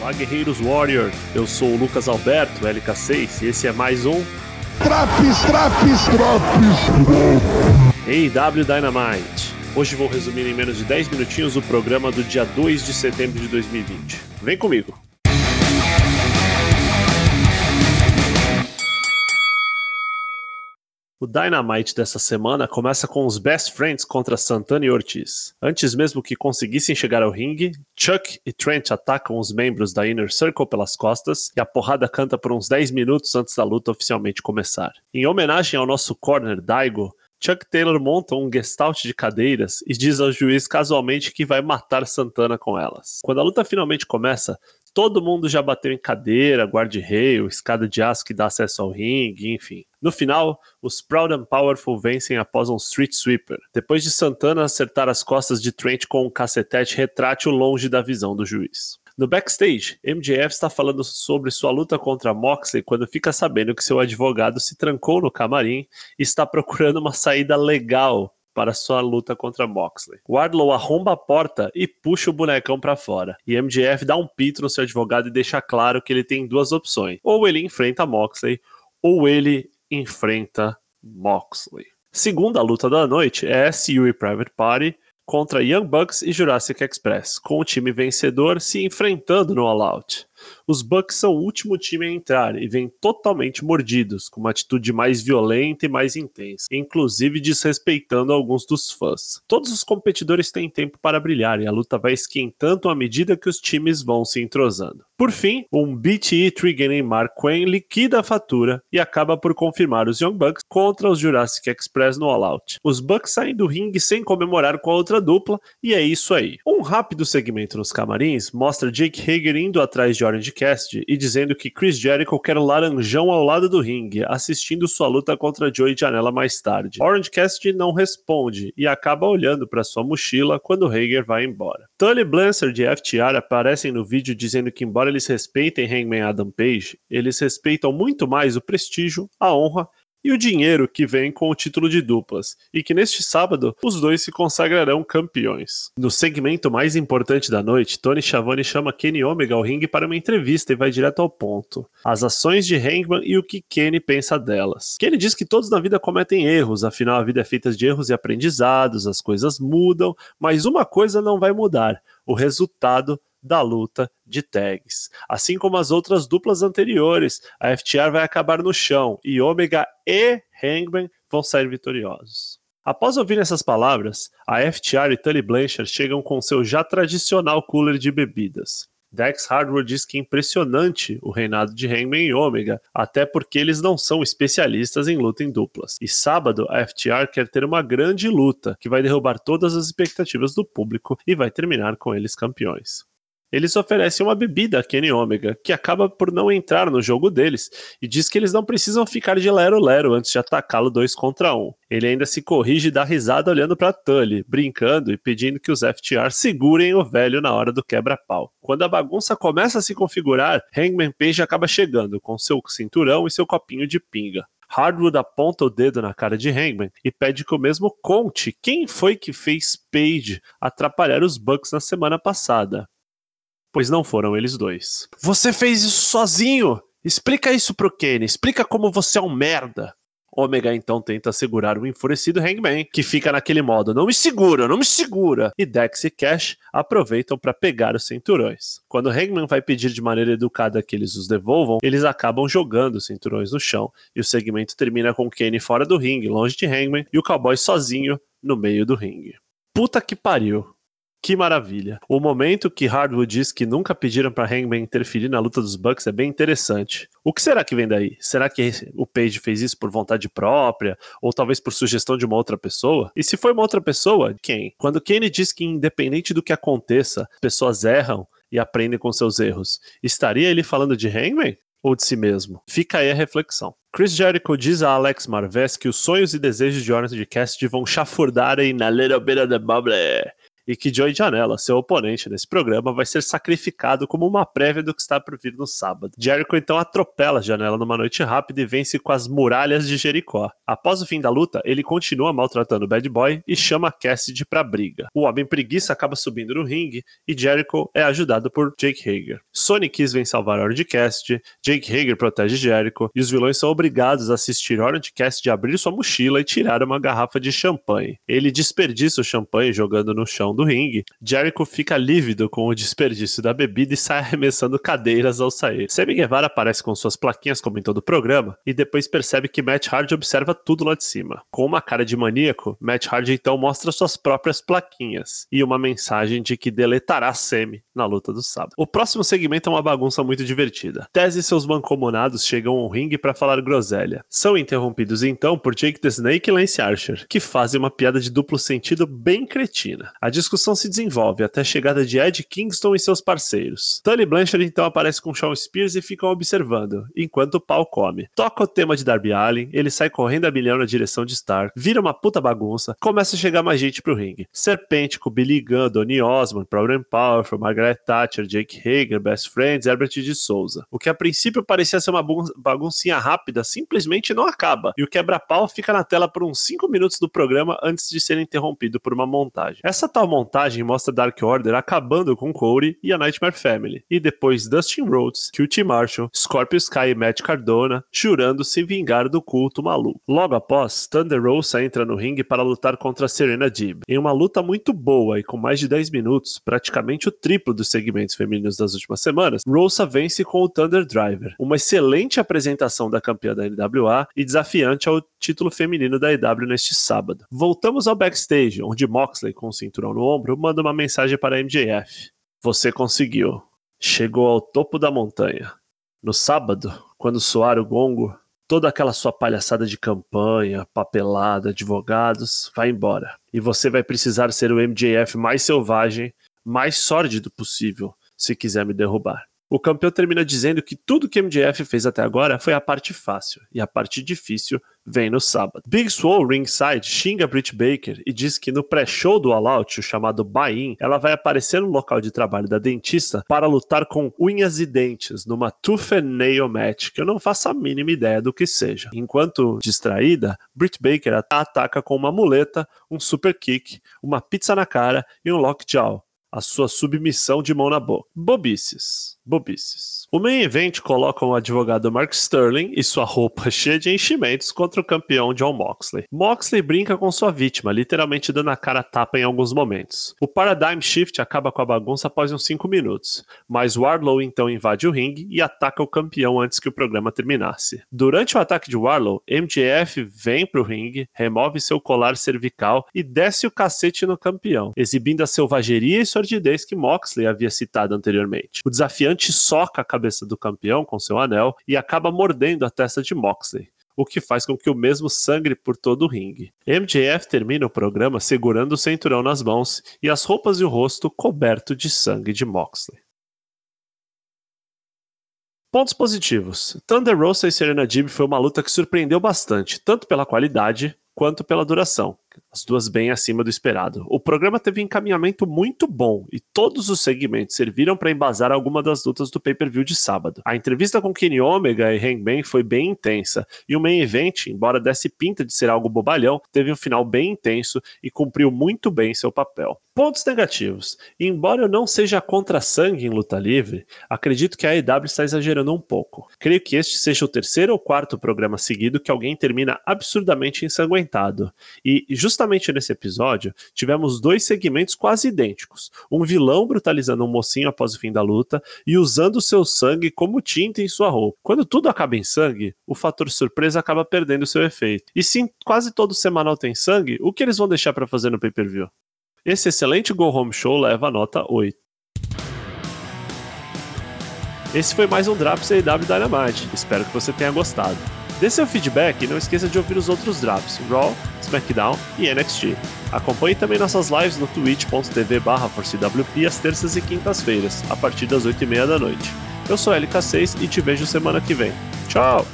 Olá, guerreiros Warrior. Eu sou o Lucas Alberto, LK6, e esse é mais um Traps, traps, traps. AW Dynamite. Hoje vou resumir em menos de 10 minutinhos o programa do dia 2 de setembro de 2020. Vem comigo. O Dynamite dessa semana começa com os Best Friends contra Santana e Ortiz. Antes mesmo que conseguissem chegar ao ringue, Chuck e Trent atacam os membros da Inner Circle pelas costas e a porrada canta por uns 10 minutos antes da luta oficialmente começar. Em homenagem ao nosso corner Daigo, Chuck Taylor monta um gestalt de cadeiras e diz ao juiz casualmente que vai matar Santana com elas. Quando a luta finalmente começa, todo mundo já bateu em cadeira, guarda-rail, escada de aço que dá acesso ao ringue, enfim. No final, os Proud and Powerful vencem após um Street Sweeper, depois de Santana acertar as costas de Trent com um cacetete retrátil longe da visão do juiz. No backstage, MJF está falando sobre sua luta contra Moxley quando fica sabendo que seu advogado se trancou no camarim e está procurando uma saída legal para sua luta contra Moxley. Wardlow arromba a porta e puxa o bonecão para fora. E MJF dá um pito no seu advogado e deixa claro que ele tem duas opções: ou ele enfrenta Moxley, ou ele enfrenta Moxley. Segunda luta da noite é SU e Private Party contra Young Bucks e Jurassic Express, com o time vencedor se enfrentando no All Out. Os Bucks são o último time a entrar e vêm totalmente mordidos, com uma atitude mais violenta e mais intensa, inclusive desrespeitando alguns dos fãs. Todos os competidores têm tempo para brilhar e a luta vai esquentando à medida que os times vão se entrosando. Por fim, um BTE Trigger Mark Quinn liquida a fatura e acaba por confirmar os Young Bucks contra os Jurassic Express no All Out. Os Bucks saem do ringue sem comemorar com a outra dupla e é isso aí. Um rápido segmento nos camarins mostra Jake Hager indo atrás de Orange Cassidy e dizendo que Chris Jericho quer laranjão ao lado do ringue, assistindo sua luta contra Joey Janela mais tarde. Orange Cassidy não responde e acaba olhando para sua mochila quando Hager vai embora. Tully Blanchard e FTR aparecem no vídeo dizendo que embora eles respeitem Hangman Adam Page, eles respeitam muito mais o prestígio, a honra e o dinheiro que vem com o título de duplas, e que neste sábado os dois se consagrarão campeões. No segmento mais importante da noite, Tony Schiavone chama Kenny Omega ao ringue para uma entrevista e vai direto ao ponto. As ações de Hangman e o que Kenny pensa delas. Kenny diz que todos na vida cometem erros, afinal a vida é feita de erros e aprendizados, as coisas mudam, mas uma coisa não vai mudar: o resultado da luta de tags. Assim como as outras duplas anteriores, a FTR vai acabar no chão e Omega e Hangman vão sair vitoriosos. Após ouvir essas palavras, a FTR e Tully Blanchard chegam com seu já tradicional cooler de bebidas. Dex Hardware diz que é impressionante o reinado de Hangman e Omega, até porque eles não são especialistas em luta em duplas. E sábado, a FTR quer ter uma grande luta que vai derrubar todas as expectativas do público e vai terminar com eles campeões. Eles oferecem uma bebida a Kenny Omega, que acaba por não entrar no jogo deles, e diz que eles não precisam ficar de lero-lero antes de atacá-lo dois contra um. Ele ainda se corrige e dá risada olhando para Tully, brincando e pedindo que os FTR segurem o velho na hora do quebra-pau. Quando a bagunça começa a se configurar, Hangman Page acaba chegando com seu cinturão e seu copinho de pinga. Hardwood aponta o dedo na cara de Hangman e pede que o mesmo conte quem foi que fez Page atrapalhar os Bucks na semana passada pois não foram eles dois. Você fez isso sozinho! Explica isso pro Kenny, explica como você é um merda. Omega então tenta segurar o enfurecido Hangman, que fica naquele modo: não me segura, não me segura. E Dex e Cash aproveitam para pegar os cinturões. Quando Hangman vai pedir de maneira educada que eles os devolvam, eles acabam jogando os cinturões no chão. E o segmento termina com Kenny fora do ringue, longe de Hangman, e o cowboy sozinho no meio do ringue. Puta que pariu. Que maravilha. O momento que Hardwood diz que nunca pediram para Hangman interferir na luta dos Bucks é bem interessante. O que será que vem daí? Será que o Page fez isso por vontade própria? Ou talvez por sugestão de uma outra pessoa? E se foi uma outra pessoa, quem? Quando Kenny diz que independente do que aconteça, pessoas erram e aprendem com seus erros, estaria ele falando de Hangman? Ou de si mesmo? Fica aí a reflexão. Chris Jericho diz a Alex Marvez que os sonhos e desejos de Orange Cassidy vão chafurdar na little bit of the bubble e que Joey Janela, seu oponente nesse programa, vai ser sacrificado como uma prévia do que está por vir no sábado. Jericho então atropela Janela numa noite rápida e vence com as muralhas de Jericó. Após o fim da luta, ele continua maltratando o Bad Boy e chama Cassidy pra briga. O Homem Preguiça acaba subindo no ringue e Jericho é ajudado por Jake Hager. Sony Kiss vem salvar Orange Cassidy, Jake Hager protege Jericho e os vilões são obrigados a assistir Orange Cassidy abrir sua mochila e tirar uma garrafa de champanhe. Ele desperdiça o champanhe jogando no chão do ringue. Jericho fica lívido com o desperdício da bebida e sai arremessando cadeiras ao sair. Sammy Guevara aparece com suas plaquinhas como em todo o programa e depois percebe que Matt Hardy observa tudo lá de cima. Com uma cara de maníaco, Matt Hardy então mostra suas próprias plaquinhas e uma mensagem de que deletará Sammy na luta do sábado. O próximo segmento é uma bagunça muito divertida. Tez e seus mancomunados chegam ao ringue para falar groselha. São interrompidos então por Jake the Snake e Lance Archer, que fazem uma piada de duplo sentido bem cretina. A discussão se desenvolve até a chegada de Ed Kingston e seus parceiros. Tully Blanchard então aparece com Shawn Spears e ficam observando, enquanto o pau come. Toca o tema de Darby Allin, ele sai correndo a milhão na direção de Star, vira uma puta bagunça, começa a chegar mais gente pro ringue. Serpêntico, Billy Gunn, Donny Osmond, Problem Powerful, Margaret Thatcher, Jake Hager, Best Friends, Herbert de Souza. O que a princípio parecia ser uma baguncinha rápida, simplesmente não acaba, e o quebra-pau fica na tela por uns 5 minutos do programa antes de ser interrompido por uma montagem. Essa tal montagem mostra Dark Order acabando com Cody e a Nightmare Family, e depois Dustin Rhodes, QT Marshall, Scorpio Sky e Matt Cardona jurando se vingar do culto maluco. Logo após, Thunder Rosa entra no ringue para lutar contra Serena Deeb, em uma luta muito boa e com mais de 10 minutos, praticamente o triplo dos segmentos femininos das últimas semanas, Rosa vence com o Thunder Driver, uma excelente apresentação da campeã da NWA e desafiante ao título feminino da EW neste sábado. Voltamos ao backstage, onde Moxley, com o cinturão no ombro, manda uma mensagem para MJF. Você conseguiu. Chegou ao topo da montanha. No sábado, quando soar o gongo, toda aquela sua palhaçada de campanha, papelada, advogados, vai embora. E você vai precisar ser o MJF mais selvagem, mais sórdido possível, se quiser me derrubar. O campeão termina dizendo que tudo que MJF fez até agora foi a parte fácil, e a parte difícil vem no sábado. Big Swole ringside xinga Britt Baker e diz que no pré-show do All Out, o chamado buy-in, ela vai aparecer no local de trabalho da dentista para lutar com unhas e dentes numa tooth and nail match, que eu não faço a mínima ideia do que seja. Enquanto distraída, Britt Baker ataca com uma muleta, um super kick, uma pizza na cara e um lockjaw a sua submissão de mão na boca. Bobices. Bobices. O main event coloca o advogado Mark Sterling e sua roupa cheia de enchimentos contra o campeão John Moxley. Moxley brinca com sua vítima, literalmente dando a cara tapa em alguns momentos. O Paradigm Shift acaba com a bagunça após uns 5 minutos, mas Warlow então invade o ringue e ataca o campeão antes que o programa terminasse. Durante o ataque de Warlow, MJF vem pro ringue, remove seu colar cervical e desce o cacete no campeão, exibindo a selvageria e sordidez que Moxley havia citado anteriormente. O soca a cabeça do campeão com seu anel e acaba mordendo a testa de Moxley o que faz com que o mesmo sangre por todo o ringue. MJF termina o programa segurando o cinturão nas mãos e as roupas e o rosto coberto de sangue de Moxley. Pontos positivos. Thunder Rosa e Serena Deeb foi uma luta que surpreendeu bastante, tanto pela qualidade quanto pela duração as duas bem acima do esperado. O programa teve um encaminhamento muito bom e todos os segmentos serviram para embasar alguma das lutas do pay-per-view de sábado. A entrevista com Kenny Omega e Hangman foi bem intensa e o main event, embora desse pinta de ser algo bobalhão, teve um final bem intenso e cumpriu muito bem seu papel. Pontos negativos. Embora eu não seja contra sangue em luta livre, acredito que a AEW está exagerando um pouco. Creio que este seja o terceiro ou quarto programa seguido que alguém termina absurdamente ensanguentado. E justamente nesse episódio, tivemos dois segmentos quase idênticos: um vilão brutalizando um mocinho após o fim da luta e usando seu sangue como tinta em sua roupa. Quando tudo acaba em sangue, o fator surpresa acaba perdendo seu efeito. E se quase todo semanal tem sangue, o que eles vão deixar para fazer no pay-per-view? Esse excelente Go Home Show leva a nota 8. Esse foi mais um Drops AW Dynamite. Espero que você tenha gostado. Dê seu feedback e não esqueça de ouvir os outros drops, Raw, SmackDown e NXT. Acompanhe também nossas lives no twitch.tv ForceWP às terças e quintas-feiras, a partir das 8h30 da noite. Eu sou LK6 e te vejo semana que vem. Tchau!